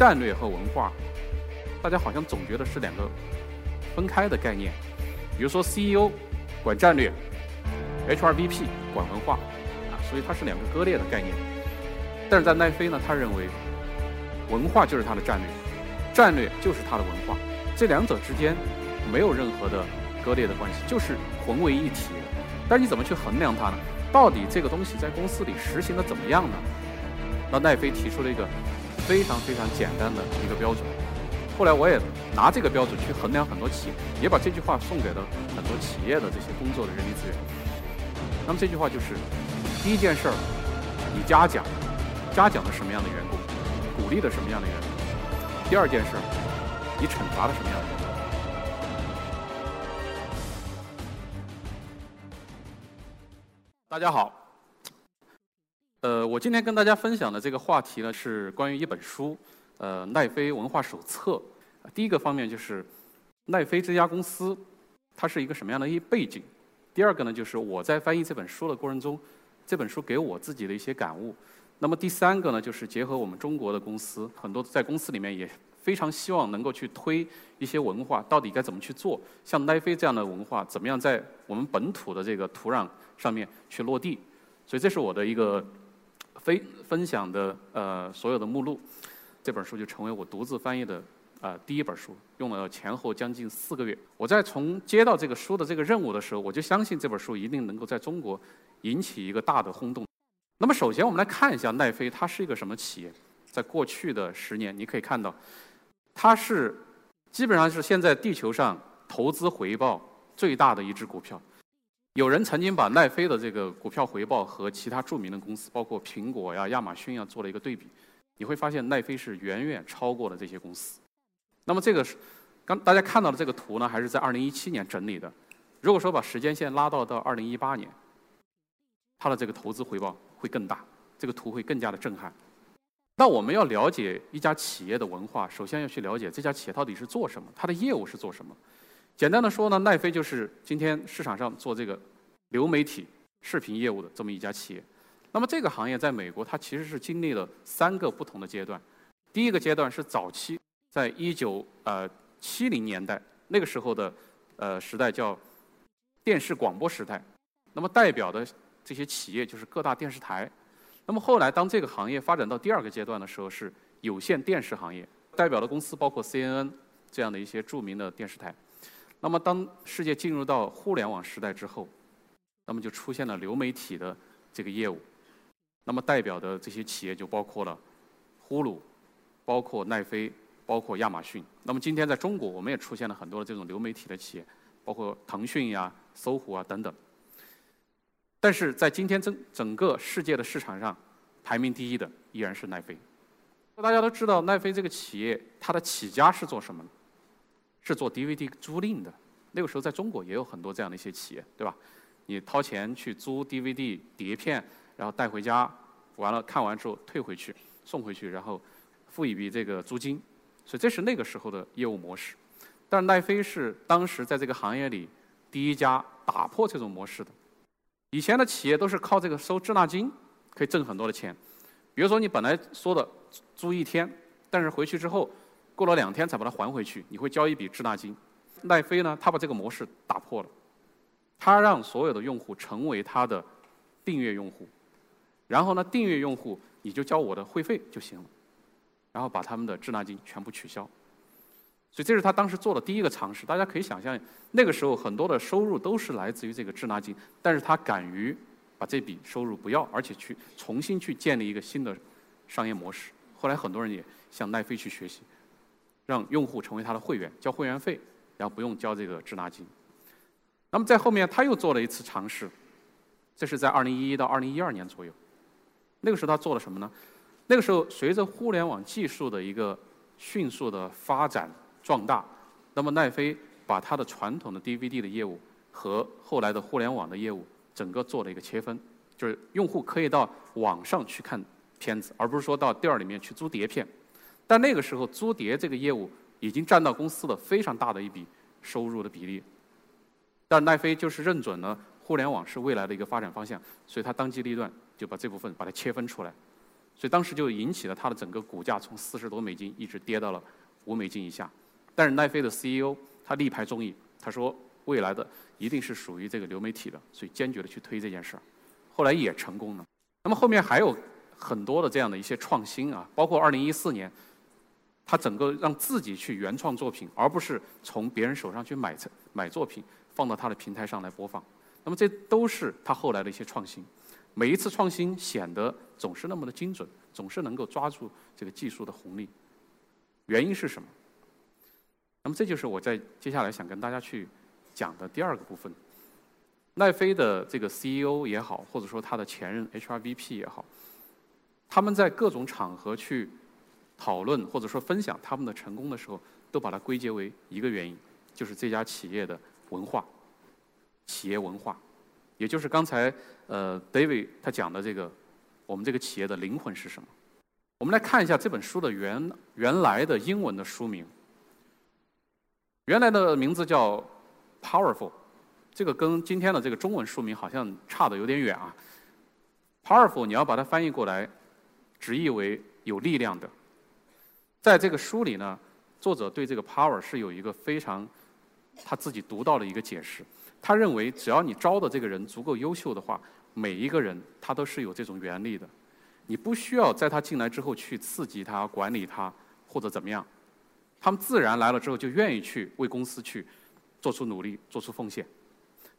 战略和文化，大家好像总觉得是两个分开的概念。比如说 CEO 管战略，HR VP 管文化，啊，所以它是两个割裂的概念。但是在奈飞呢，他认为文化就是他的战略，战略就是他的文化，这两者之间没有任何的割裂的关系，就是混为一体的。但是你怎么去衡量它呢？到底这个东西在公司里实行的怎么样呢？那奈飞提出了一个非常非常简单的一个标准。后来我也拿这个标准去衡量很多企业，也把这句话送给了很多企业的这些工作的人力资源。那么这句话就是：第一件事儿，你嘉奖，嘉奖了什么样的员工，鼓励了什么样的员工；第二件事儿，你惩罚了什么样的员工。大家好，呃，我今天跟大家分享的这个话题呢，是关于一本书。呃，奈飞文化手册，第一个方面就是奈飞这家公司，它是一个什么样的一背景？第二个呢，就是我在翻译这本书的过程中，这本书给我自己的一些感悟。那么第三个呢，就是结合我们中国的公司，很多在公司里面也非常希望能够去推一些文化，到底该怎么去做？像奈飞这样的文化，怎么样在我们本土的这个土壤上面去落地？所以这是我的一个分分享的呃所有的目录。这本书就成为我独自翻译的啊第一本书，用了前后将近四个月。我在从接到这个书的这个任务的时候，我就相信这本书一定能够在中国引起一个大的轰动。那么，首先我们来看一下奈飞，它是一个什么企业？在过去的十年，你可以看到，它是基本上是现在地球上投资回报最大的一只股票。有人曾经把奈飞的这个股票回报和其他著名的公司，包括苹果呀、亚马逊呀，做了一个对比。你会发现奈飞是远远超过了这些公司。那么这个是刚大家看到的这个图呢，还是在二零一七年整理的。如果说把时间线拉到到二零一八年，它的这个投资回报会更大，这个图会更加的震撼。那我们要了解一家企业的文化，首先要去了解这家企业到底是做什么，它的业务是做什么。简单的说呢，奈飞就是今天市场上做这个流媒体视频业务的这么一家企业。那么这个行业在美国，它其实是经历了三个不同的阶段。第一个阶段是早期，在一九呃七零年代那个时候的呃时代叫电视广播时代。那么代表的这些企业就是各大电视台。那么后来当这个行业发展到第二个阶段的时候，是有线电视行业，代表的公司包括 CNN 这样的一些著名的电视台。那么当世界进入到互联网时代之后，那么就出现了流媒体的这个业务。那么代表的这些企业就包括了呼噜，包括奈飞，包括亚马逊。那么今天在中国，我们也出现了很多的这种流媒体的企业，包括腾讯呀、搜狐啊等等。但是在今天整整个世界的市场上，排名第一的依然是奈飞。大家都知道，奈飞这个企业它的起家是做什么？是做 DVD 租赁的。那个时候在中国也有很多这样的一些企业，对吧？你掏钱去租 DVD 碟片。然后带回家，完了看完之后退回去，送回去，然后付一笔这个租金，所以这是那个时候的业务模式。但奈飞是当时在这个行业里第一家打破这种模式的。以前的企业都是靠这个收滞纳金可以挣很多的钱，比如说你本来说的租一天，但是回去之后过了两天才把它还回去，你会交一笔滞纳金。奈飞呢，他把这个模式打破了，他让所有的用户成为他的订阅用户。然后呢，订阅用户你就交我的会费就行了，然后把他们的滞纳金全部取消。所以这是他当时做的第一个尝试。大家可以想象，那个时候很多的收入都是来自于这个滞纳金，但是他敢于把这笔收入不要，而且去重新去建立一个新的商业模式。后来很多人也向奈飞去学习，让用户成为他的会员，交会员费，然后不用交这个滞纳金。那么在后面他又做了一次尝试，这是在二零一一到二零一二年左右。那个时候他做了什么呢？那个时候随着互联网技术的一个迅速的发展壮大，那么奈飞把它的传统的 DVD 的业务和后来的互联网的业务整个做了一个切分，就是用户可以到网上去看片子，而不是说到店儿里面去租碟片。但那个时候租碟这个业务已经占到公司的非常大的一笔收入的比例。但奈飞就是认准了互联网是未来的一个发展方向，所以他当机立断。就把这部分把它切分出来，所以当时就引起了它的整个股价从四十多美金一直跌到了五美金以下。但是奈飞的 CEO 他力排众议，他说未来的一定是属于这个流媒体的，所以坚决的去推这件事儿，后来也成功了。那么后面还有很多的这样的一些创新啊，包括二零一四年，他整个让自己去原创作品，而不是从别人手上去买成买作品放到他的平台上来播放。那么这都是他后来的一些创新。每一次创新显得总是那么的精准，总是能够抓住这个技术的红利。原因是什么？那么这就是我在接下来想跟大家去讲的第二个部分。奈飞的这个 CEO 也好，或者说他的前任 HRVP 也好，他们在各种场合去讨论或者说分享他们的成功的时候，都把它归结为一个原因，就是这家企业的文化，企业文化，也就是刚才呃 David 他讲的这个，我们这个企业的灵魂是什么？我们来看一下这本书的原原来的英文的书名。原来的名字叫 Powerful，这个跟今天的这个中文书名好像差的有点远啊。Powerful，你要把它翻译过来，直译为有力量的。在这个书里呢，作者对这个 Power 是有一个非常他自己独到的一个解释。他认为，只要你招的这个人足够优秀的话，每一个人他都是有这种原力的。你不需要在他进来之后去刺激他、管理他或者怎么样。他们自然来了之后就愿意去为公司去做出努力、做出奉献，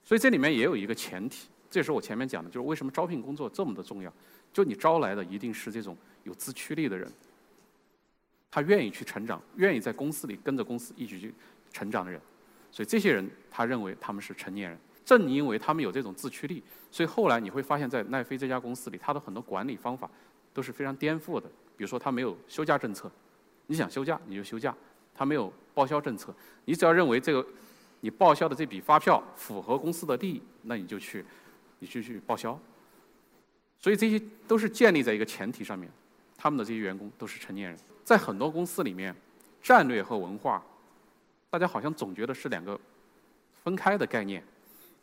所以这里面也有一个前提，这也是我前面讲的，就是为什么招聘工作这么的重要。就你招来的一定是这种有自驱力的人，他愿意去成长，愿意在公司里跟着公司一起去成长的人，所以这些人他认为他们是成年人。正因为他们有这种自驱力，所以后来你会发现在奈飞这家公司里，他的很多管理方法都是非常颠覆的。比如说，他没有休假政策，你想休假你就休假。他没有报销政策，你只要认为这个你报销的这笔发票符合公司的利益，那你就去，你就去报销。所以这些都是建立在一个前提上面，他们的这些员工都是成年人。在很多公司里面，战略和文化，大家好像总觉得是两个分开的概念。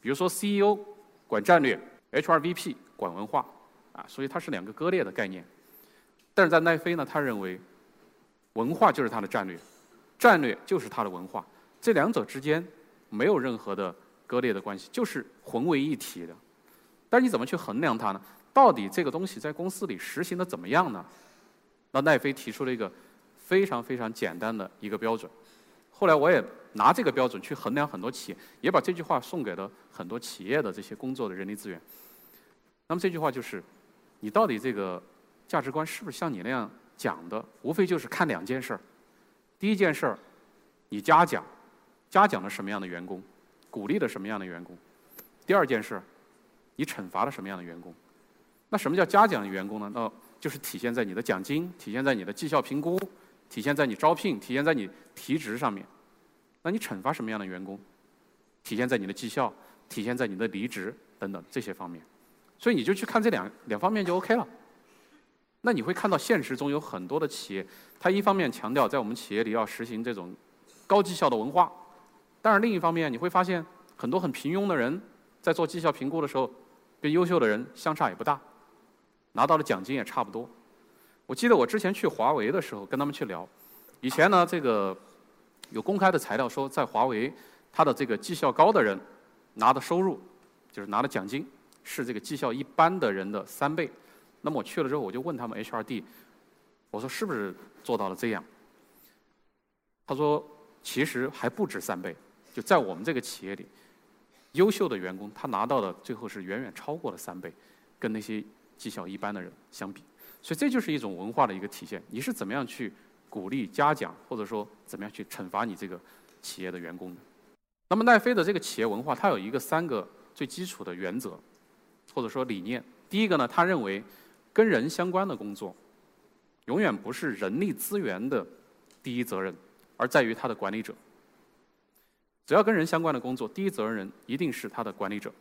比如说 CEO 管战略，HRVP 管文化，啊，所以它是两个割裂的概念。但是在奈飞呢，他认为文化就是他的战略。战略就是它的文化，这两者之间没有任何的割裂的关系，就是混为一体的。但是你怎么去衡量它呢？到底这个东西在公司里实行的怎么样呢？那奈飞提出了一个非常非常简单的一个标准。后来我也拿这个标准去衡量很多企业，也把这句话送给了很多企业的这些工作的人力资源。那么这句话就是：你到底这个价值观是不是像你那样讲的？无非就是看两件事儿。第一件事儿，你嘉奖，嘉奖了什么样的员工，鼓励了什么样的员工？第二件事，你惩罚了什么样的员工？那什么叫嘉奖的员工呢？那就是体现在你的奖金，体现在你的绩效评估，体现在你招聘，体现在你提职上面。那你惩罚什么样的员工？体现在你的绩效，体现在你的离职等等这些方面。所以你就去看这两两方面就 OK 了。那你会看到现实中有很多的企业，它一方面强调在我们企业里要实行这种高绩效的文化，但是另一方面你会发现很多很平庸的人在做绩效评估的时候，跟优秀的人相差也不大，拿到的奖金也差不多。我记得我之前去华为的时候跟他们去聊，以前呢这个有公开的材料说，在华为他的这个绩效高的人拿的收入就是拿的奖金是这个绩效一般的人的三倍。那么我去了之后，我就问他们 HRD，我说是不是做到了这样？他说其实还不止三倍，就在我们这个企业里，优秀的员工他拿到的最后是远远超过了三倍，跟那些绩效一般的人相比。所以这就是一种文化的一个体现。你是怎么样去鼓励嘉奖，或者说怎么样去惩罚你这个企业的员工的？那么奈飞的这个企业文化，它有一个三个最基础的原则，或者说理念。第一个呢，他认为。跟人相关的工作，永远不是人力资源的第一责任，而在于他的管理者。只要跟人相关的工作，第一责任人一定是他的管理者。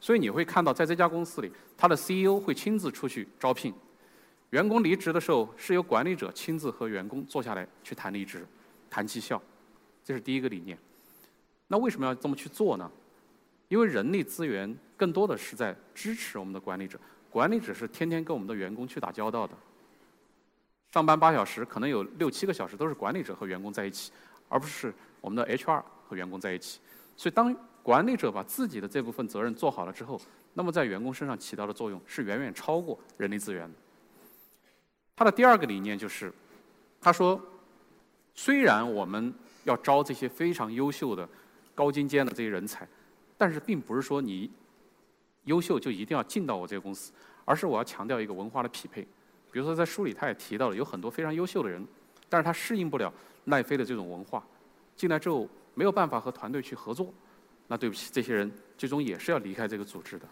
所以你会看到，在这家公司里，他的 CEO 会亲自出去招聘，员工离职的时候是由管理者亲自和员工坐下来去谈离职、谈绩效，这是第一个理念。那为什么要这么去做呢？因为人力资源更多的是在支持我们的管理者。管理者是天天跟我们的员工去打交道的，上班八小时，可能有六七个小时都是管理者和员工在一起，而不是我们的 HR 和员工在一起。所以，当管理者把自己的这部分责任做好了之后，那么在员工身上起到的作用是远远超过人力资源的。他的第二个理念就是，他说，虽然我们要招这些非常优秀的、高精尖的这些人才，但是并不是说你优秀就一定要进到我这个公司，而是我要强调一个文化的匹配。比如说，在书里他也提到了，有很多非常优秀的人，但是他适应不了奈飞的这种文化，进来之后没有办法和团队去合作，那对不起，这些人最终也是要离开这个组织的。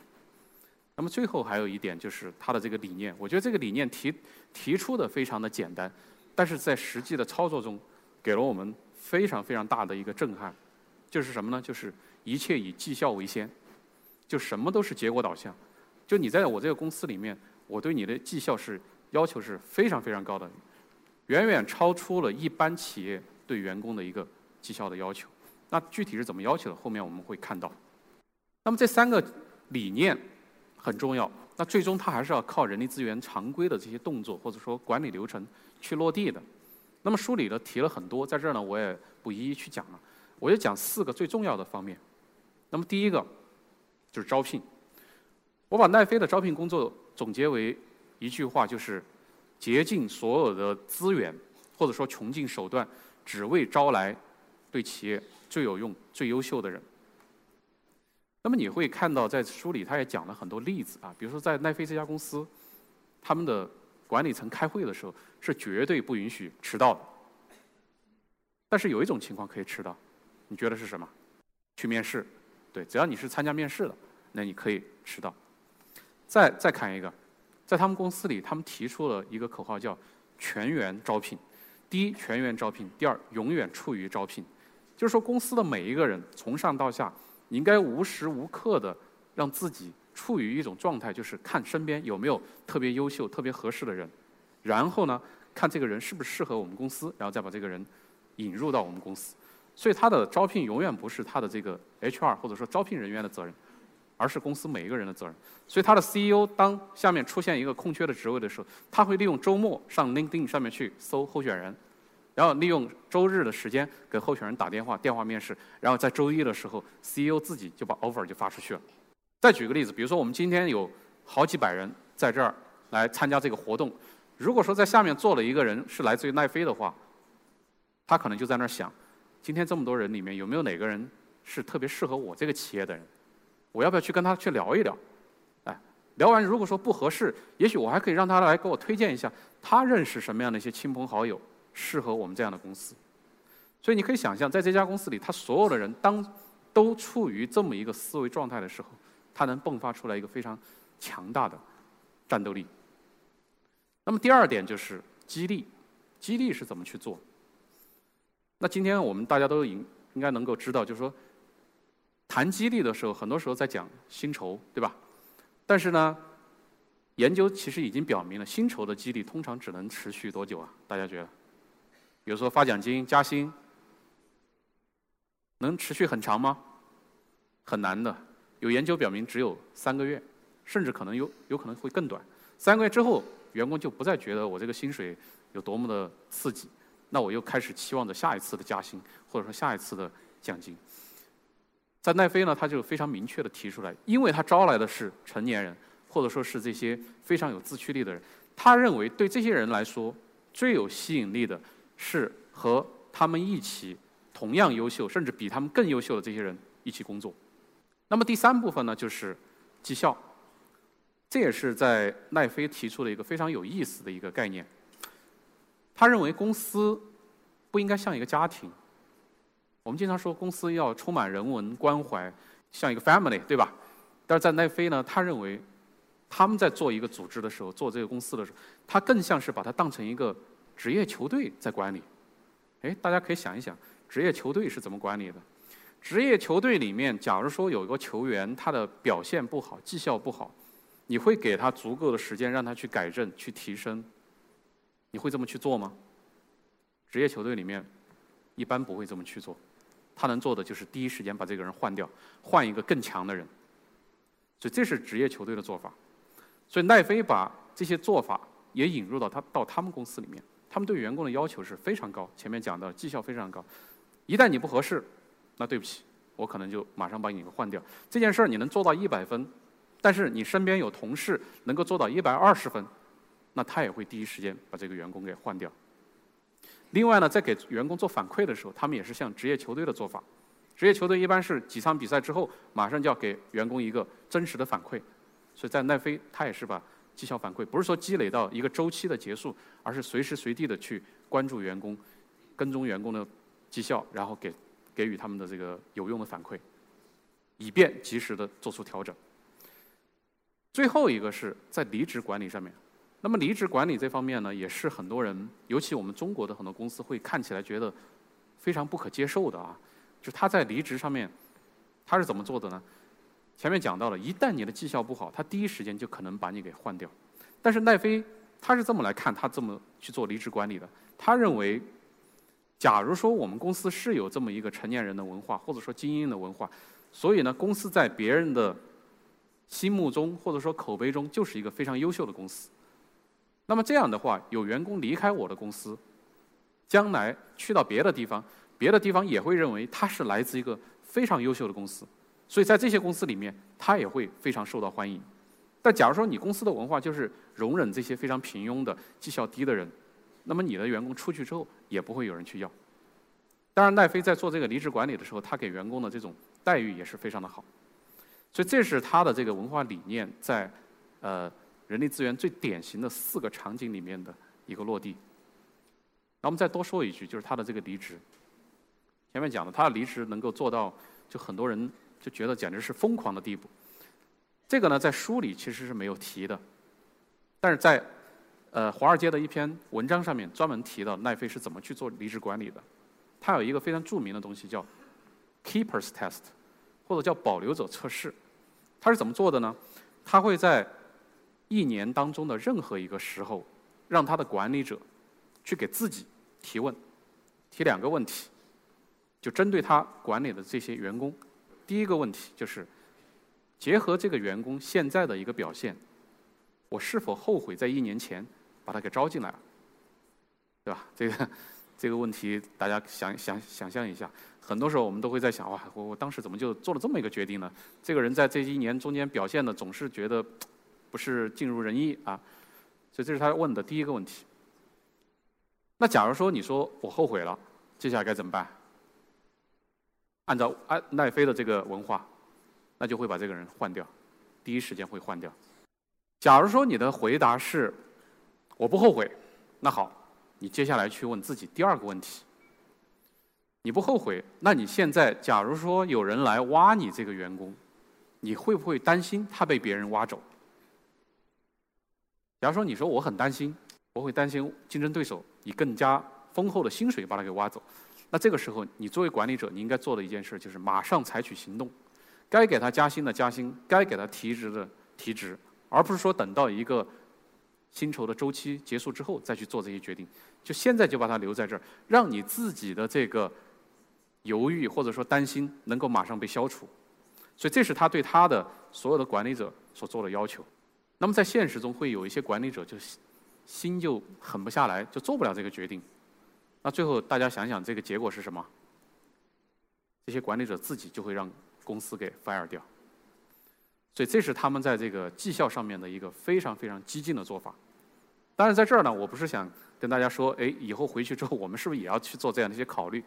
那么最后还有一点就是他的这个理念，我觉得这个理念提提出的非常的简单，但是在实际的操作中，给了我们非常非常大的一个震撼，就是什么呢？就是一切以绩效为先，就什么都是结果导向，就你在我这个公司里面，我对你的绩效是。要求是非常非常高的，远远超出了一般企业对员工的一个绩效的要求。那具体是怎么要求的？后面我们会看到。那么这三个理念很重要。那最终它还是要靠人力资源常规的这些动作或者说管理流程去落地的。那么书里呢提了很多，在这儿呢我也不一一去讲了。我就讲四个最重要的方面。那么第一个就是招聘。我把奈飞的招聘工作总结为。一句话就是：竭尽所有的资源，或者说穷尽手段，只为招来对企业最有用、最优秀的人。那么你会看到，在书里他也讲了很多例子啊，比如说在奈飞这家公司，他们的管理层开会的时候是绝对不允许迟到的。但是有一种情况可以迟到，你觉得是什么？去面试，对，只要你是参加面试的，那你可以迟到。再再看一个。在他们公司里，他们提出了一个口号，叫“全员招聘”。第一，全员招聘；第二，永远处于招聘。就是说，公司的每一个人从上到下，你应该无时无刻的让自己处于一种状态，就是看身边有没有特别优秀、特别合适的人，然后呢，看这个人是不是适合我们公司，然后再把这个人引入到我们公司。所以，他的招聘永远不是他的这个 HR 或者说招聘人员的责任。而是公司每一个人的责任，所以他的 CEO 当下面出现一个空缺的职位的时候，他会利用周末上 LinkedIn 上面去搜候选人，然后利用周日的时间给候选人打电话，电话面试，然后在周一的时候，CEO 自己就把 offer 就发出去了。再举个例子，比如说我们今天有好几百人在这儿来参加这个活动，如果说在下面坐了一个人是来自于奈飞的话，他可能就在那儿想，今天这么多人里面有没有哪个人是特别适合我这个企业的人？我要不要去跟他去聊一聊？哎，聊完如果说不合适，也许我还可以让他来给我推荐一下，他认识什么样的一些亲朋好友适合我们这样的公司。所以你可以想象，在这家公司里，他所有的人当都处于这么一个思维状态的时候，他能迸发出来一个非常强大的战斗力。那么第二点就是激励，激励是怎么去做？那今天我们大家都应应该能够知道，就是说。谈激励的时候，很多时候在讲薪酬，对吧？但是呢，研究其实已经表明了，薪酬的激励通常只能持续多久啊？大家觉得？比如说发奖金、加薪，能持续很长吗？很难的。有研究表明，只有三个月，甚至可能有有可能会更短。三个月之后，员工就不再觉得我这个薪水有多么的刺激，那我又开始期望着下一次的加薪，或者说下一次的奖金。在奈飞呢，他就非常明确的提出来，因为他招来的是成年人，或者说是这些非常有自驱力的人，他认为对这些人来说，最有吸引力的是和他们一起同样优秀，甚至比他们更优秀的这些人一起工作。那么第三部分呢，就是绩效，这也是在奈飞提出的一个非常有意思的一个概念。他认为公司不应该像一个家庭。我们经常说公司要充满人文关怀，像一个 family，对吧？但是在奈飞呢，他认为他们在做一个组织的时候，做这个公司的时候，他更像是把它当成一个职业球队在管理。哎，大家可以想一想，职业球队是怎么管理的？职业球队里面，假如说有一个球员他的表现不好，绩效不好，你会给他足够的时间让他去改正、去提升？你会这么去做吗？职业球队里面一般不会这么去做。他能做的就是第一时间把这个人换掉，换一个更强的人。所以这是职业球队的做法。所以奈飞把这些做法也引入到他到他们公司里面。他们对员工的要求是非常高，前面讲的绩效非常高。一旦你不合适，那对不起，我可能就马上把你给换掉。这件事儿你能做到一百分，但是你身边有同事能够做到一百二十分，那他也会第一时间把这个员工给换掉。另外呢，在给员工做反馈的时候，他们也是像职业球队的做法。职业球队一般是几场比赛之后，马上就要给员工一个真实的反馈。所以在奈飞，他也是把绩效反馈，不是说积累到一个周期的结束，而是随时随地的去关注员工、跟踪员工的绩效，然后给给予他们的这个有用的反馈，以便及时的做出调整。最后一个是在离职管理上面，那么离职管理这方面呢，也是很多人，尤其我们中国的很多公司会看起来觉得非常不可接受的啊。就他在离职上面，他是怎么做的呢？前面讲到了，一旦你的绩效不好，他第一时间就可能把你给换掉。但是奈飞他是这么来看，他这么去做离职管理的。他认为，假如说我们公司是有这么一个成年人的文化，或者说精英的文化，所以呢，公司在别人的心目中或者说口碑中就是一个非常优秀的公司。那么这样的话，有员工离开我的公司，将来去到别的地方。别的地方也会认为他是来自一个非常优秀的公司，所以在这些公司里面，他也会非常受到欢迎。但假如说你公司的文化就是容忍这些非常平庸的、绩效低的人，那么你的员工出去之后也不会有人去要。当然，奈飞在做这个离职管理的时候，他给员工的这种待遇也是非常的好。所以这是他的这个文化理念在呃人力资源最典型的四个场景里面的一个落地。那我们再多说一句，就是他的这个离职。前面讲的，他的离职能够做到，就很多人就觉得简直是疯狂的地步。这个呢，在书里其实是没有提的，但是在呃华尔街的一篇文章上面专门提到奈飞是怎么去做离职管理的。他有一个非常著名的东西叫 Keepers Test，或者叫保留者测试。他是怎么做的呢？他会在一年当中的任何一个时候，让他的管理者去给自己提问，提两个问题。就针对他管理的这些员工，第一个问题就是，结合这个员工现在的一个表现，我是否后悔在一年前把他给招进来了，对吧？这个这个问题大家想想想象一下，很多时候我们都会在想，哇，我我当时怎么就做了这么一个决定呢？这个人在这一年中间表现的总是觉得不是尽如人意啊，所以这是他问的第一个问题。那假如说你说我后悔了，接下来该怎么办？按照安奈飞的这个文化，那就会把这个人换掉，第一时间会换掉。假如说你的回答是我不后悔，那好，你接下来去问自己第二个问题：你不后悔，那你现在假如说有人来挖你这个员工，你会不会担心他被别人挖走？假如说你说我很担心，我会担心竞争对手以更加丰厚的薪水把他给挖走。那这个时候，你作为管理者，你应该做的一件事就是马上采取行动，该给他加薪的加薪，该给他提职的提职，而不是说等到一个薪酬的周期结束之后再去做这些决定。就现在就把他留在这儿，让你自己的这个犹豫或者说担心能够马上被消除。所以这是他对他的所有的管理者所做的要求。那么在现实中，会有一些管理者就心就狠不下来，就做不了这个决定。那最后大家想想，这个结果是什么？这些管理者自己就会让公司给 fire 掉。所以这是他们在这个绩效上面的一个非常非常激进的做法。当然，在这儿呢，我不是想跟大家说，哎，以后回去之后我们是不是也要去做这样的一些考虑？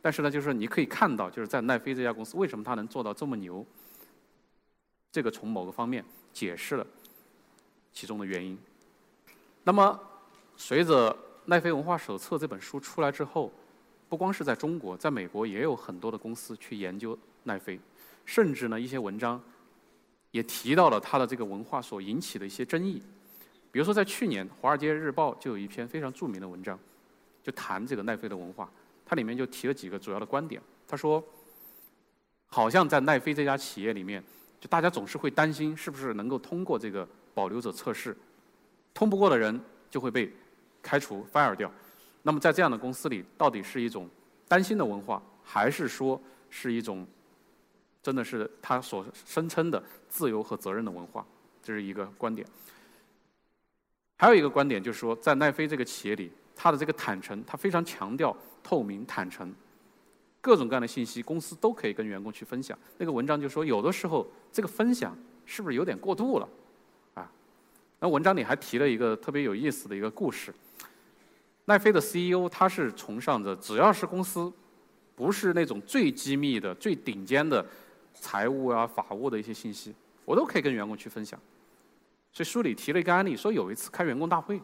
但是呢，就是你可以看到，就是在奈飞这家公司为什么它能做到这么牛，这个从某个方面解释了其中的原因。那么随着奈飞文化手册这本书出来之后，不光是在中国，在美国也有很多的公司去研究奈飞，甚至呢一些文章也提到了它的这个文化所引起的一些争议。比如说在去年，《华尔街日报》就有一篇非常著名的文章，就谈这个奈飞的文化。它里面就提了几个主要的观点。他说，好像在奈飞这家企业里面，就大家总是会担心是不是能够通过这个保留者测试，通不过的人就会被。开除 fire 掉，那么在这样的公司里，到底是一种担心的文化，还是说是一种真的是他所声称的自由和责任的文化？这是一个观点。还有一个观点就是说，在奈飞这个企业里，它的这个坦诚，它非常强调透明、坦诚，各种各样的信息，公司都可以跟员工去分享。那个文章就说，有的时候这个分享是不是有点过度了？啊，那文章里还提了一个特别有意思的一个故事。奈飞的 CEO 他是崇尚着，只要是公司不是那种最机密的、最顶尖的财务啊、法务的一些信息，我都可以跟员工去分享。所以书里提了一个案例，说有一次开员工大会，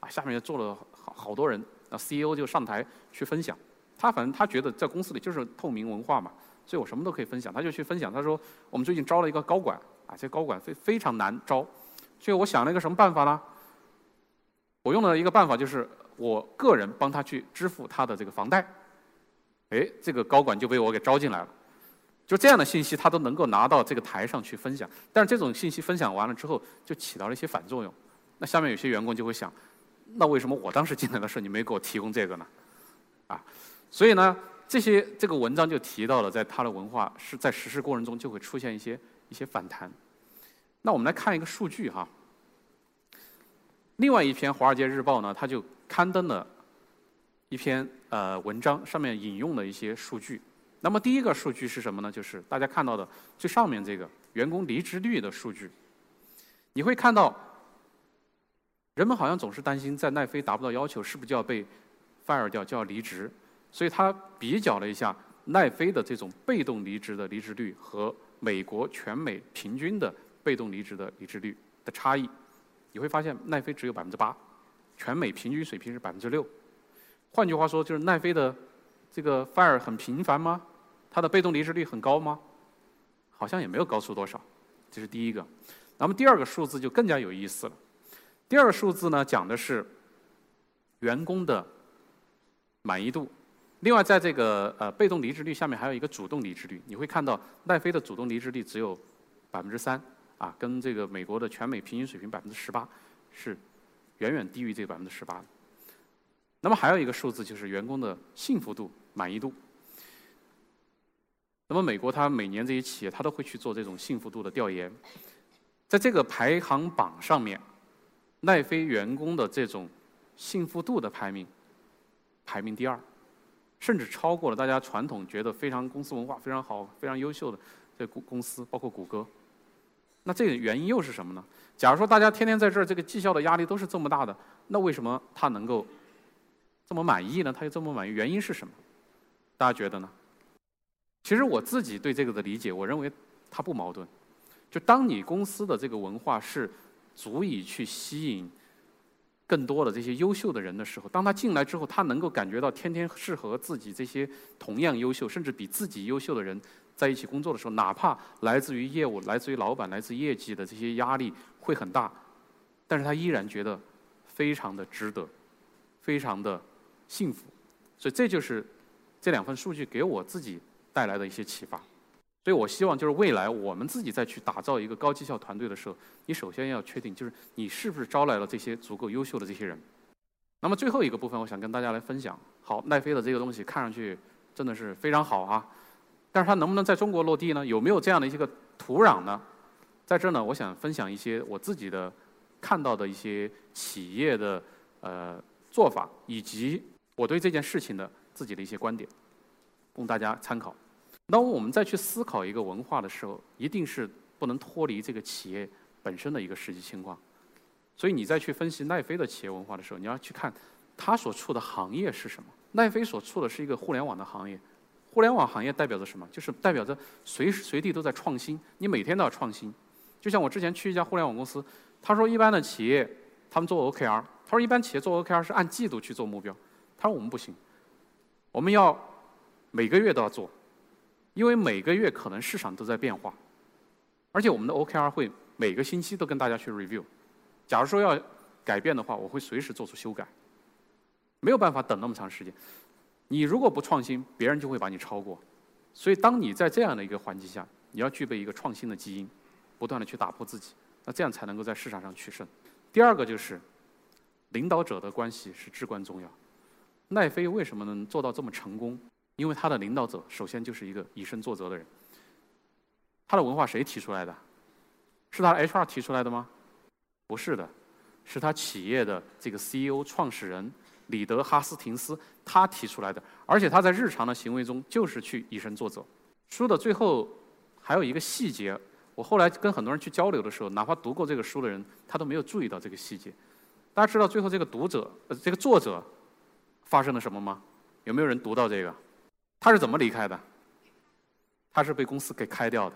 啊，下面坐了好好多人，那 CEO 就上台去分享。他反正他觉得在公司里就是透明文化嘛，所以我什么都可以分享。他就去分享，他说我们最近招了一个高管，啊，这高管非非常难招，所以我想了一个什么办法呢？我用了一个办法，就是我个人帮他去支付他的这个房贷。哎，这个高管就被我给招进来了。就这样的信息，他都能够拿到这个台上去分享。但是这种信息分享完了之后，就起到了一些反作用。那下面有些员工就会想：那为什么我当时进来的时候你没给我提供这个呢？啊，所以呢，这些这个文章就提到了，在他的文化是在实施过程中就会出现一些一些反弹。那我们来看一个数据哈。另外一篇《华尔街日报》呢，它就刊登了一篇呃文章，上面引用了一些数据。那么第一个数据是什么呢？就是大家看到的最上面这个员工离职率的数据。你会看到，人们好像总是担心在奈飞达不到要求，是不是就要被 fire 掉，就要离职？所以他比较了一下奈飞的这种被动离职的离职率和美国全美平均的被动离职的离职率的差异。你会发现奈飞只有百分之八，全美平均水平是百分之六。换句话说，就是奈飞的。这个 fire 很频繁吗？它的被动离职率很高吗？好像也没有高出多少，这是第一个。那么第二个数字就更加有意思了。第二个数字呢，讲的是员工的满意度。另外，在这个呃被动离职率下面还有一个主动离职率。你会看到奈飞的主动离职率只有百分之三，啊，跟这个美国的全美平均水平百分之十八是远远低于这个百分之十八的。那么还有一个数字就是员工的幸福度。满意度。那么美国它每年这些企业它都会去做这种幸福度的调研，在这个排行榜上面，奈飞员工的这种幸福度的排名排名第二，甚至超过了大家传统觉得非常公司文化非常好、非常优秀的这公公司，包括谷歌。那这个原因又是什么呢？假如说大家天天在这儿，这个绩效的压力都是这么大的，那为什么他能够这么满意呢？他又这么满意，原因是什么？大家觉得呢？其实我自己对这个的理解，我认为它不矛盾。就当你公司的这个文化是足以去吸引更多的这些优秀的人的时候，当他进来之后，他能够感觉到天天是和自己这些同样优秀，甚至比自己优秀的人在一起工作的时候，哪怕来自于业务、来自于老板、来自业绩的这些压力会很大，但是他依然觉得非常的值得，非常的幸福。所以这就是。这两份数据给我自己带来的一些启发，所以我希望就是未来我们自己再去打造一个高绩效团队的时候，你首先要确定就是你是不是招来了这些足够优秀的这些人。那么最后一个部分，我想跟大家来分享。好，奈飞的这个东西看上去真的是非常好啊，但是它能不能在中国落地呢？有没有这样的一些个土壤呢？在这呢，我想分享一些我自己的看到的一些企业的呃做法，以及我对这件事情的。自己的一些观点，供大家参考。那我们再去思考一个文化的时候，一定是不能脱离这个企业本身的一个实际情况。所以你再去分析奈飞的企业文化的时候，你要去看它所处的行业是什么。奈飞所处的是一个互联网的行业，互联网行业代表着什么？就是代表着随时随地都在创新，你每天都要创新。就像我之前去一家互联网公司，他说一般的企业他们做 OKR，他说一般企业做 OKR 是按季度去做目标，他说我们不行。我们要每个月都要做，因为每个月可能市场都在变化，而且我们的 OKR 会每个星期都跟大家去 review。假如说要改变的话，我会随时做出修改，没有办法等那么长时间。你如果不创新，别人就会把你超过。所以，当你在这样的一个环境下，你要具备一个创新的基因，不断的去打破自己，那这样才能够在市场上取胜。第二个就是领导者的关系是至关重要。奈飞为什么能做到这么成功？因为他的领导者首先就是一个以身作则的人。他的文化谁提出来的？是他 HR 提出来的吗？不是的，是他企业的这个 CEO 创始人李德哈斯廷斯他提出来的，而且他在日常的行为中就是去以身作则。书的最后还有一个细节，我后来跟很多人去交流的时候，哪怕读过这个书的人，他都没有注意到这个细节。大家知道最后这个读者呃这个作者发生了什么吗？有没有人读到这个？他是怎么离开的？他是被公司给开掉的。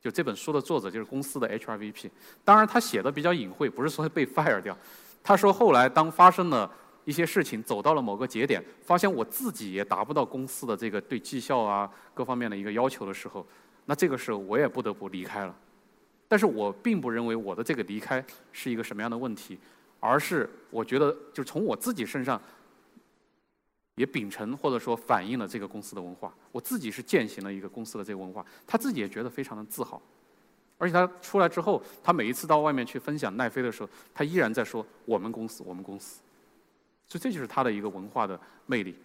就这本书的作者就是公司的 HRVP，当然他写的比较隐晦，不是说被 fire 掉。他说后来当发生了一些事情，走到了某个节点，发现我自己也达不到公司的这个对绩效啊各方面的一个要求的时候，那这个时候我也不得不离开了。但是我并不认为我的这个离开是一个什么样的问题，而是我觉得就从我自己身上。也秉承或者说反映了这个公司的文化，我自己是践行了一个公司的这个文化，他自己也觉得非常的自豪，而且他出来之后，他每一次到外面去分享奈飞的时候，他依然在说我们公司，我们公司，所以这就是他的一个文化的魅力。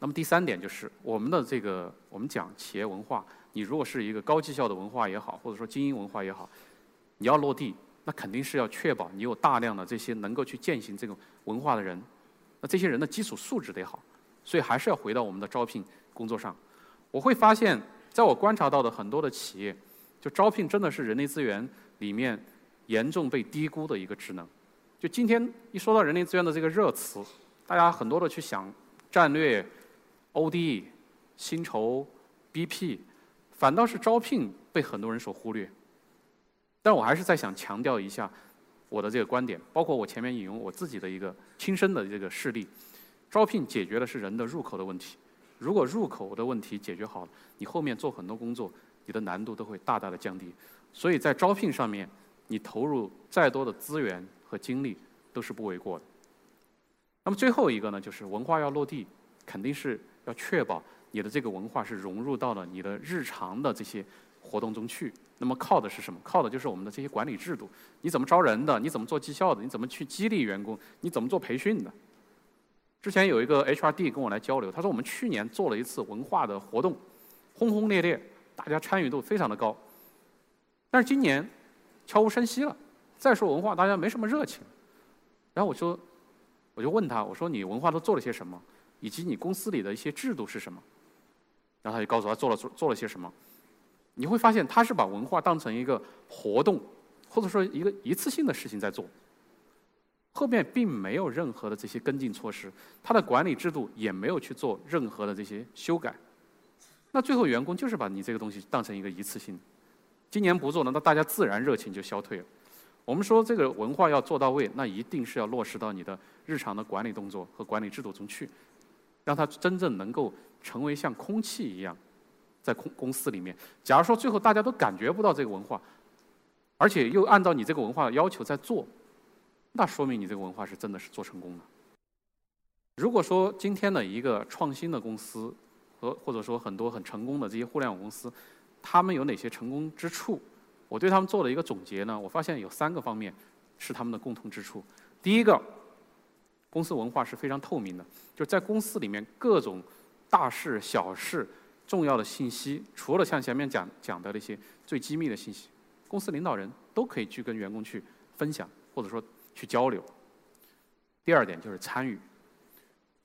那么第三点就是我们的这个，我们讲企业文化，你如果是一个高绩效的文化也好，或者说精英文化也好，你要落地，那肯定是要确保你有大量的这些能够去践行这种文化的人。那这些人的基础素质得好，所以还是要回到我们的招聘工作上。我会发现，在我观察到的很多的企业，就招聘真的是人力资源里面严重被低估的一个职能。就今天一说到人力资源的这个热词，大家很多的去想战略、ODE、薪酬、BP，反倒是招聘被很多人所忽略。但我还是在想强调一下。我的这个观点，包括我前面引用我自己的一个亲身的这个事例，招聘解决的是人的入口的问题。如果入口的问题解决好了，你后面做很多工作，你的难度都会大大的降低。所以在招聘上面，你投入再多的资源和精力都是不为过的。那么最后一个呢，就是文化要落地，肯定是要确保你的这个文化是融入到了你的日常的这些活动中去。那么靠的是什么？靠的就是我们的这些管理制度。你怎么招人的？你怎么做绩效的？你怎么去激励员工？你怎么做培训的？之前有一个 HRD 跟我来交流，他说我们去年做了一次文化的活动，轰轰烈烈，大家参与度非常的高。但是今年悄无声息了，再说文化，大家没什么热情。然后我说，我就问他，我说你文化都做了些什么？以及你公司里的一些制度是什么？然后他就告诉他做了做做了些什么。你会发现，他是把文化当成一个活动，或者说一个一次性的事情在做，后面并没有任何的这些跟进措施，他的管理制度也没有去做任何的这些修改，那最后员工就是把你这个东西当成一个一次性，今年不做了，那大家自然热情就消退了。我们说这个文化要做到位，那一定是要落实到你的日常的管理动作和管理制度中去，让它真正能够成为像空气一样。在公公司里面，假如说最后大家都感觉不到这个文化，而且又按照你这个文化的要求在做，那说明你这个文化是真的是做成功了。如果说今天的一个创新的公司和或者说很多很成功的这些互联网公司，他们有哪些成功之处？我对他们做了一个总结呢，我发现有三个方面是他们的共同之处。第一个，公司文化是非常透明的，就在公司里面各种大事小事。重要的信息，除了像前面讲讲的那些最机密的信息，公司领导人都可以去跟员工去分享，或者说去交流。第二点就是参与。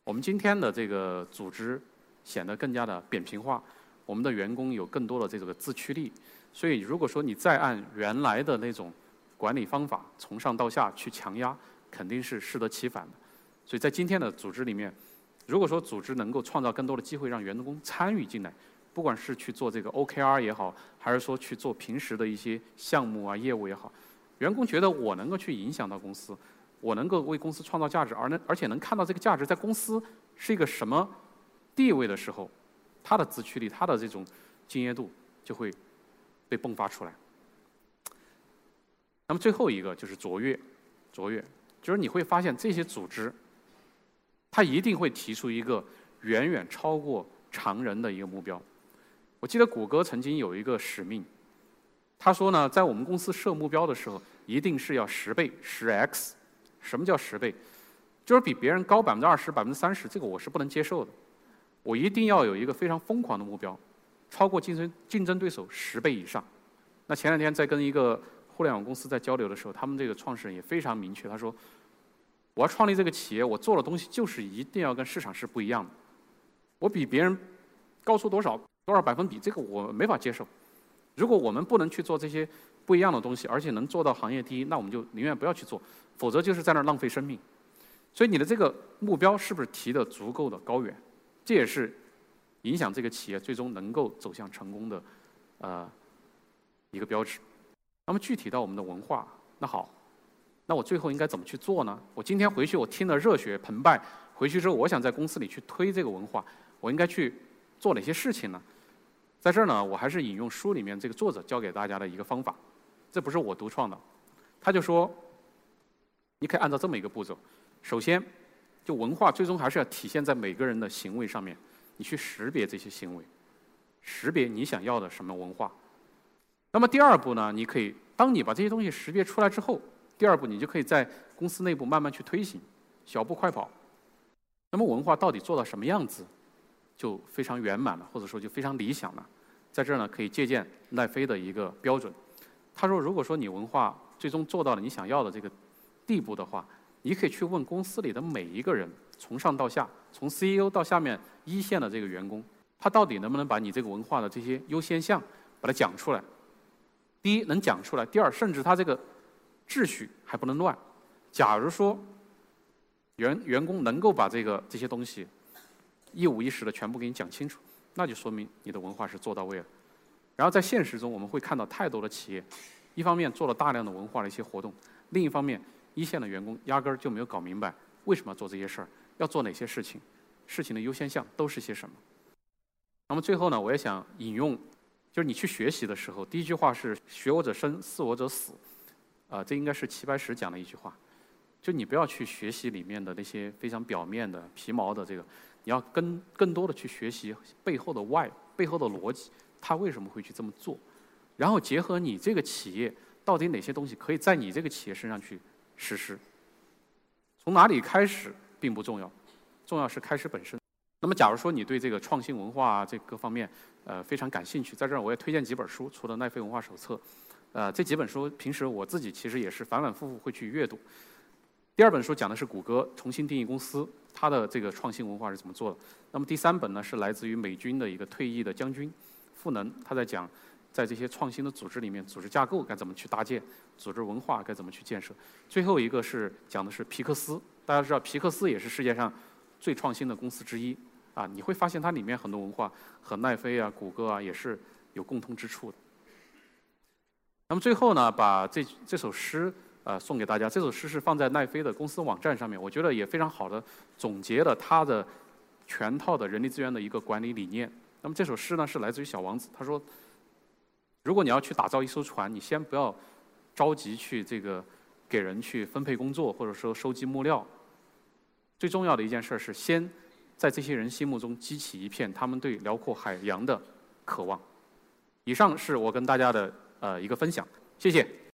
我们今天的这个组织显得更加的扁平化，我们的员工有更多的这个自驱力。所以，如果说你再按原来的那种管理方法从上到下去强压，肯定是适得其反的。所以在今天的组织里面。如果说组织能够创造更多的机会让员工参与进来，不管是去做这个 OKR 也好，还是说去做平时的一些项目啊业务也好，员工觉得我能够去影响到公司，我能够为公司创造价值，而能而且能看到这个价值在公司是一个什么地位的时候，他的自驱力，他的这种敬业度就会被迸发出来。那么最后一个就是卓越，卓越就是你会发现这些组织。他一定会提出一个远远超过常人的一个目标。我记得谷歌曾经有一个使命，他说呢，在我们公司设目标的时候，一定是要十倍、十 x。什么叫十倍？就是比别人高百分之二十、百分之三十，这个我是不能接受的。我一定要有一个非常疯狂的目标，超过竞争竞争对手十倍以上。那前两天在跟一个互联网公司在交流的时候，他们这个创始人也非常明确，他说：“我要创立这个企业，我做的东西就是一定要跟市场是不一样的。我比别人高出多少多少百分比，这个我没法接受。如果我们不能去做这些不一样的东西，而且能做到行业第一，那我们就宁愿不要去做，否则就是在那儿浪费生命。所以你的这个目标是不是提的足够的高远？这也是影响这个企业最终能够走向成功的呃一个标志。”那么具体到我们的文化，那好，那我最后应该怎么去做呢？我今天回去我听了热血澎湃，回去之后我想在公司里去推这个文化，我应该去做哪些事情呢？在这儿呢，我还是引用书里面这个作者教给大家的一个方法，这不是我独创的，他就说，你可以按照这么一个步骤，首先，就文化最终还是要体现在每个人的行为上面，你去识别这些行为，识别你想要的什么文化。那么第二步呢？你可以，当你把这些东西识别出来之后，第二步你就可以在公司内部慢慢去推行，小步快跑。那么文化到底做到什么样子，就非常圆满了，或者说就非常理想了。在这儿呢，可以借鉴奈飞的一个标准。他说，如果说你文化最终做到了你想要的这个地步的话，你可以去问公司里的每一个人，从上到下，从 CEO 到下面一线的这个员工，他到底能不能把你这个文化的这些优先项把它讲出来。第一能讲出来，第二甚至他这个秩序还不能乱。假如说员员工能够把这个这些东西一五一十的全部给你讲清楚，那就说明你的文化是做到位了。然后在现实中，我们会看到太多的企业，一方面做了大量的文化的一些活动，另一方面一线的员工压根儿就没有搞明白为什么要做这些事儿，要做哪些事情，事情的优先项都是些什么。那么最后呢，我也想引用。就是你去学习的时候，第一句话是“学我者生，似我者死”，啊，这应该是齐白石讲的一句话。就你不要去学习里面的那些非常表面的皮毛的这个，你要跟更多的去学习背后的 why，背后的逻辑，他为什么会去这么做，然后结合你这个企业到底哪些东西可以在你这个企业身上去实施。从哪里开始并不重要，重要是开始本身。那么，假如说你对这个创新文化这各方面，呃，非常感兴趣，在这儿我也推荐几本书，除了奈飞文化手册，呃，这几本书平时我自己其实也是反反复复会去阅读。第二本书讲的是谷歌重新定义公司，它的这个创新文化是怎么做的。那么第三本呢，是来自于美军的一个退役的将军赋能，他在讲在这些创新的组织里面，组织架构该怎么去搭建，组织文化该怎么去建设。最后一个是讲的是皮克斯，大家知道皮克斯也是世界上。最创新的公司之一，啊，你会发现它里面很多文化和奈飞啊、谷歌啊也是有共通之处的。那么最后呢，把这这首诗呃送给大家。这首诗是放在奈飞的公司网站上面，我觉得也非常好的总结了它的全套的人力资源的一个管理理念。那么这首诗呢是来自于小王子，他说：如果你要去打造一艘船，你先不要着急去这个给人去分配工作，或者说收集木料。最重要的一件事是，先在这些人心目中激起一片他们对辽阔海洋的渴望。以上是我跟大家的呃一个分享，谢谢。